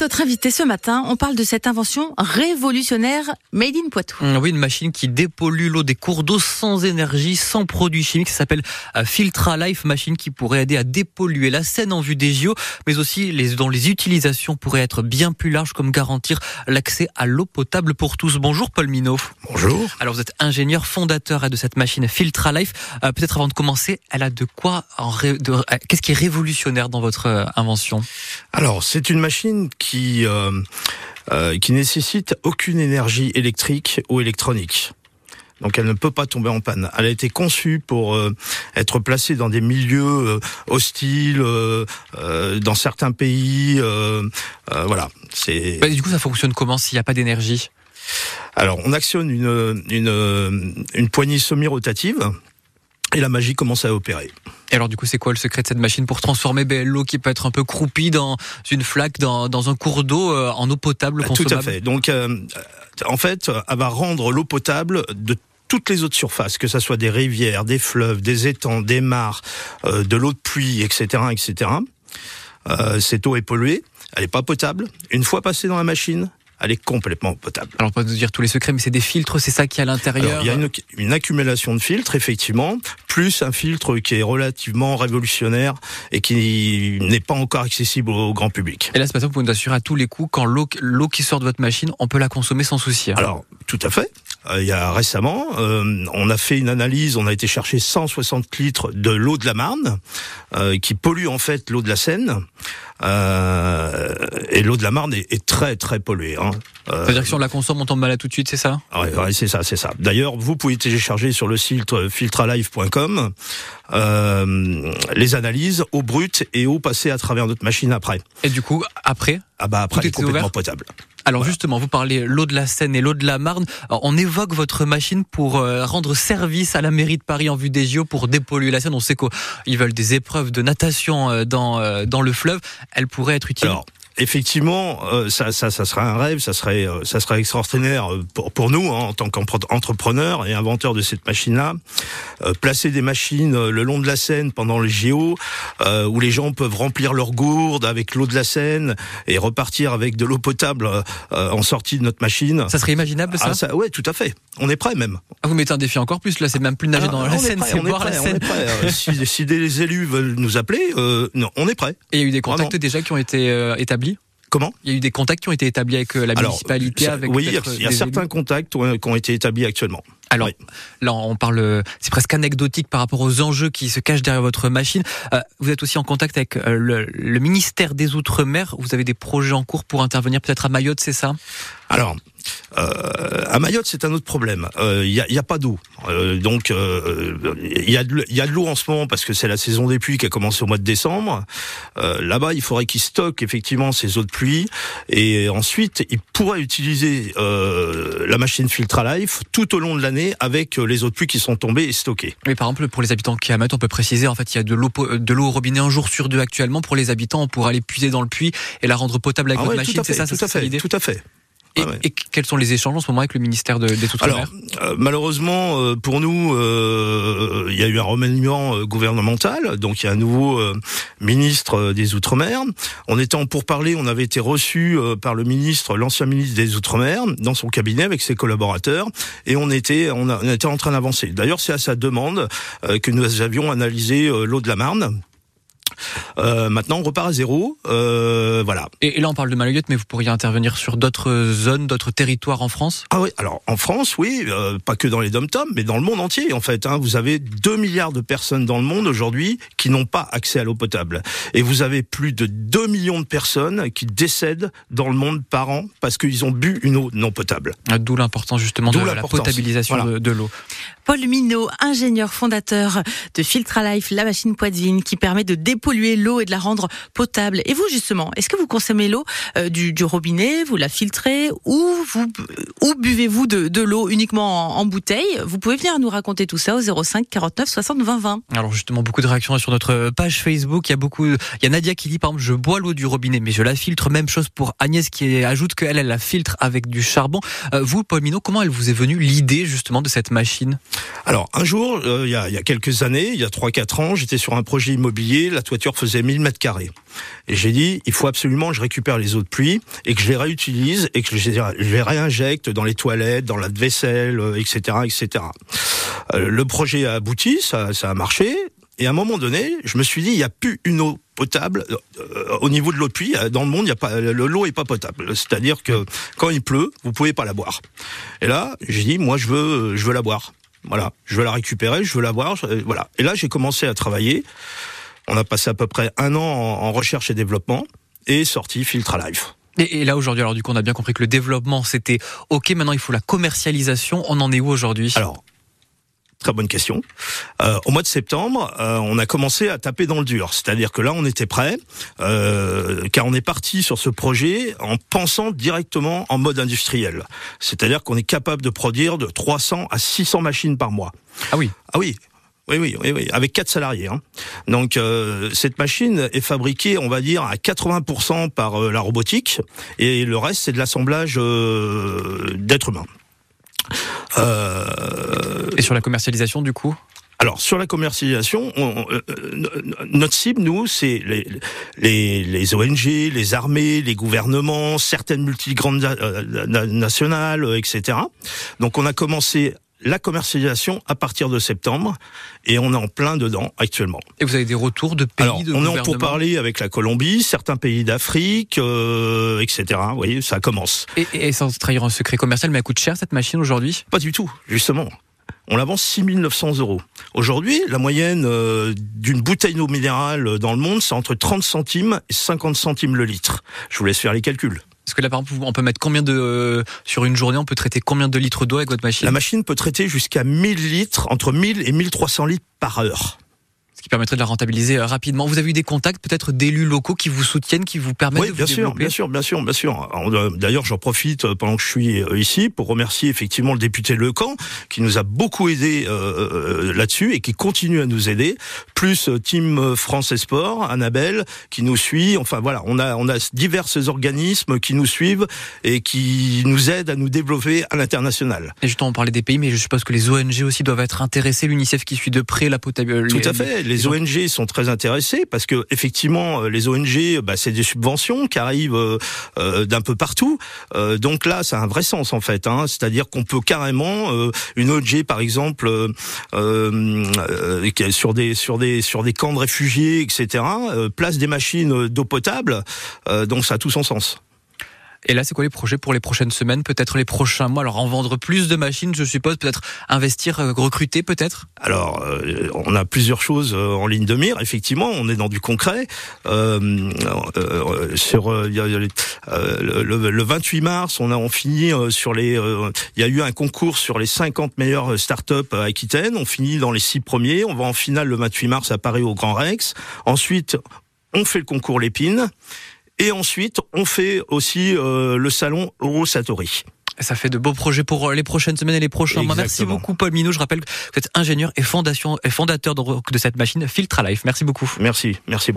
Avec notre invité ce matin, on parle de cette invention révolutionnaire Made in Poitou. Mmh, oui, une machine qui dépollue l'eau des cours d'eau sans énergie, sans produits chimiques. Ça s'appelle euh, Filtra Life, machine qui pourrait aider à dépolluer la Seine en vue des JO, mais aussi les, dont les utilisations pourraient être bien plus larges, comme garantir l'accès à l'eau potable pour tous. Bonjour Paul Minot. Bonjour. Alors vous êtes ingénieur fondateur de cette machine Filtra Life. Euh, peut-être avant de commencer, elle a de quoi en de, Qu'est-ce qui est révolutionnaire dans votre euh, invention? Alors c'est une machine qui euh, euh, qui nécessite aucune énergie électrique ou électronique. Donc elle ne peut pas tomber en panne. Elle a été conçue pour euh, être placée dans des milieux euh, hostiles, euh, dans certains pays. voilà. C'est. Bah, du coup, ça fonctionne comment s'il n'y a pas d'énergie? Alors, on actionne une une, une poignée semi-rotative et la magie commence à opérer. Et alors du coup, c'est quoi le secret de cette machine pour transformer l'eau qui peut être un peu croupie dans une flaque, dans, dans un cours d'eau, euh, en eau potable consommable Tout à fait. Donc, euh, en fait, elle va rendre l'eau potable de toutes les autres surfaces, que ce soit des rivières, des fleuves, des étangs, des mares, euh, de l'eau de pluie, etc., etc. cette eau est polluée, elle n'est pas potable. Une fois passée dans la machine, elle est complètement potable. Alors, pas nous dire tous les secrets, mais c'est des filtres, c'est ça qui est à l'intérieur Il y a une, accumulation de filtres, effectivement, plus un filtre qui est relativement révolutionnaire et qui n'est pas encore accessible au grand public. Et là, ce matin, vous pouvez nous assurer à tous les coups, quand l'eau qui sort de votre machine, on peut la consommer sans souci. Hein. Alors, tout à fait. Euh, il y a récemment, euh, on a fait une analyse, on a été chercher 160 litres de l'eau de la Marne, euh, qui pollue en fait l'eau de la Seine. Euh, et l'eau de la Marne est, est très très polluée. Hein. Euh, C'est-à-dire que si on la consomme, on tombe malade tout de suite, c'est ça? Oui, ouais, c'est ça, c'est ça. D'ailleurs, vous pouvez télécharger sur le site filtralive.com euh, les analyses eau brute et eau passée à travers notre machine après. Et du coup, après? Ah bah après, elle est complètement potable. Alors justement, vous parlez l'eau de la Seine et l'eau de la Marne. on évoque votre machine pour euh, rendre service à la mairie de Paris en vue des JO pour dépolluer la Seine. On sait qu'ils veulent des épreuves de natation euh, dans euh, dans le fleuve. Elle pourrait être utile effectivement, euh, ça, ça, ça serait un rêve, ça serait, euh, ça serait extraordinaire euh, pour, pour nous hein, en tant qu'entrepreneurs et inventeurs de cette machine-là. placer des machines le long de la Seine pendant les JO, où les gens peuvent remplir leurs gourdes avec l'eau de la Seine et repartir avec de l'eau potable en sortie de notre machine. Ça serait imaginable ça, ah, ça Ouais, tout à fait. On est prêt même. Ah, vous mettez un défi encore plus. Là, c'est même plus nager ah, dans la Seine, c'est boire la Seine. si, si, des élus veulent nous appeler, non, on est prêt. Et il y a eu des contacts déjà qui ont été établis Comment Il y a eu des contacts qui ont été établis avec euh, la municipalité avec Oui, il y a, certains contacts qui ont été établis actuellement. Alors là, on parle, c'est presque anecdotique par rapport aux enjeux qui se cachent derrière votre machine. Euh, vous êtes aussi en contact avec euh, le, le, ministère des Outre-mer. Vous avez des projets en cours pour intervenir peut-être à Mayotte, c'est ça? Alors, euh, à Mayotte, c'est un autre problème. Il euh, n'y a, y a, pas d'eau, euh, donc il euh, y a de, l'eau en ce moment parce que c'est la saison des pluies qui a commencé au mois de décembre. Là-bas, il faudrait qu'ils stockent effectivement ces eaux de pluie et ensuite ils pourraient utiliser la machine Filtra Life tout au long de l'année avec les eaux de pluie qui sont tombées et stockées. Mais par exemple, pour les habitants qui Mayotte, on peut préciser en fait il y a de l'eau de l'eau au robinet un jour sur deux actuellement. Pour les habitants, on pourra aller puiser dans le puits et la rendre potable avec ah votre machine. C'est ça, tout à fait, tout à fait. Et, et, quels sont les échanges en ce moment avec le ministère de, des Outre-mer euh, Malheureusement, euh, pour nous, euh, il y a eu un remaniement gouvernemental. Donc, il y a un nouveau ministre des Outre-mer. On était en pourparlers, on avait été reçu par le ministre, l'ancien ministre des Outre-mer, dans son cabinet avec ses collaborateurs, et on était, on, a, on était en train d'avancer. D'ailleurs, c'est à sa demande que nous avions analysé l'eau de la Marne euh, maintenant, on repart à zéro. Euh, voilà. Et, là, on parle de Mayotte, mais vous pourriez intervenir sur d'autres zones, d'autres territoires en France? Ah oui, alors en France, oui, euh, pas que dans les dom mais dans le monde entier, en fait. Hein. Vous avez 2 milliards de personnes dans le monde aujourd'hui qui n'ont pas accès à l'eau potable. Et vous avez plus de 2 millions de personnes qui décèdent dans le monde par an parce qu'ils ont bu une eau non potable. Ah, d'où l'importance justement de la potabilisation de, l'eau. Paul Minot, ingénieur fondateur de Filtra Life, la machine Poitvine qui permet de dépolluer l'eau et de la rendre potable. Et vous justement, est-ce que vous consommez l'eau euh, du, du, robinet, vous la filtrez ou vous ou buvez-vous de, de l'eau uniquement en, bouteille? Vous pouvez venir nous raconter tout ça au 05 49 60 20 20. Alors justement, beaucoup de réactions sur notre page Facebook. Il y a beaucoup, il y a Nadia qui dit par exemple, je bois l'eau du robinet, mais je la filtre. Même chose pour Agnès qui ajoute qu'elle elle la filtre avec du charbon. Euh, vous, Paul Minot, comment elle vous est venue l'idée justement de cette machine? Alors un jour, euh, il, y a, il y a quelques années, il y a 3-4 ans, j'étais sur un projet immobilier, la toiture toiture faisait 1000 mètres carrés. Et j'ai dit, il faut absolument que je récupère les eaux de pluie et que je les réutilise et que je les réinjecte dans les toilettes, dans la vaisselle, etc., etc. Le projet a abouti, ça, ça a marché. Et à un moment donné, je me suis dit, il n'y a plus une eau potable euh, au niveau de l'eau de pluie. Dans le monde, il y a pas l'eau est pas potable. C'est-à-dire que quand il pleut, vous pouvez pas la boire. Et là, j'ai dit, moi, je veux, je veux la boire. Voilà, je veux la récupérer, je veux la boire. Voilà. Et là, j'ai commencé à travailler. On a passé à peu près un an en, recherche et développement et sorti Filtra Life. Et, là aujourd'hui, alors du coup, on a bien compris que le développement c'était ok. Maintenant, il faut la commercialisation. On en est où aujourd'hui? Alors, Très bonne question. Euh, au mois de septembre, euh, on a commencé à taper dans le dur. C'est-à-dire que là, on était prêt, euh, car on est parti sur ce projet en pensant directement en mode industriel. C'est-à-dire qu'on est capable de produire de 300 à 600 machines par mois. Ah oui. Ah oui. Oui, oui, oui, oui, avec quatre salariés. Hein. Donc euh, cette machine est fabriquée, on va dire, à 80% par euh, la robotique, et le reste c'est de l'assemblage euh, d'êtres humains. Et sur la commercialisation, du coup? Alors sur la commercialisation, euh, notre cible, nous, c'est les, les, les, ONG, les armées, les gouvernements, certaines multigrandes euh, nationales, etc. Donc on a commencé la commercialisation à partir de septembre et on est en plein dedans actuellement. Et vous avez des retours de pays Alors, de On est en parler avec la Colombie, certains pays d'Afrique, euh, etc. Vous voyez, ça commence. Et, et, sans trahir un secret commercial, mais elle coûte cher cette machine aujourd'hui? Pas du tout, justement. On la vend 6 900 euros. Aujourd'hui, la moyenne euh, d'une bouteille d'eau minérale dans le monde, c'est entre 30 centimes et 50 centimes le litre. Je vous laisse faire les calculs. Parce que là, par exemple, on peut mettre combien de euh, sur une journée, on peut traiter combien de litres d'eau avec votre machine? La machine peut traiter jusqu'à 1000 litres, entre 1000 et 1300 litres par heure ce qui permettrait de la rentabiliser euh, rapidement. Vous avez eu des contacts peut-être d'élus locaux qui vous soutiennent, qui vous permettent oui, de bien vous sûr, bien sûr, bien sûr, bien sûr. Euh, d'ailleurs, j'en profite euh, pendant que je suis ici pour remercier effectivement le député Lecamp qui nous a beaucoup aidé euh, là-dessus et qui continue à nous aider. Plus Team France et Sport, Annabelle qui nous suit. Enfin voilà, on a on a divers organismes qui nous suivent et qui nous aident à nous développer à l'international. Et justement, on parlait des pays, mais je suppose que les ONG aussi doivent être intéressés. L'UNICEF qui suit de près la potabilité. Tout à fait les ONG sont très intéressés parce que effectivement, euh, les ONG, bah, c'est des subventions qui arrivent euh, euh, d'un peu partout. donc là, ça a un vrai sens en fait. Hein. C'est-à-dire qu'on peut carrément une ONG, par exemple, sur des sur des sur des camps de réfugiés, etc. place des machines d'eau potable. donc ça a tout son sens. Et là, c'est quoi les projets pour les prochaines semaines, peut-être les prochains mois? Alors, en vendre plus de machines, je suppose, peut-être investir, euh, recruter, peut-être? Alors, euh, on a plusieurs choses euh, en ligne de mire. Effectivement, on est dans du concret. Euh, sur le, 28 mars, on a on finit sur les. Il y a eu un concours sur les 50 meilleures startups à Aquitaine. On finit dans les six premiers. On va en finale le 28 mars à Paris au Grand Rex. Ensuite, on fait le concours Lépine. Et ensuite, on fait aussi euh, le salon Eurosatori. Ça fait de beaux projets pour euh, les prochaines semaines et les prochains mois. Merci beaucoup, Paul Minot. Je rappelle que vous êtes ingénieur et, fondation, et fondateur de, de cette machine Filtra Life. Merci beaucoup. Merci, merci.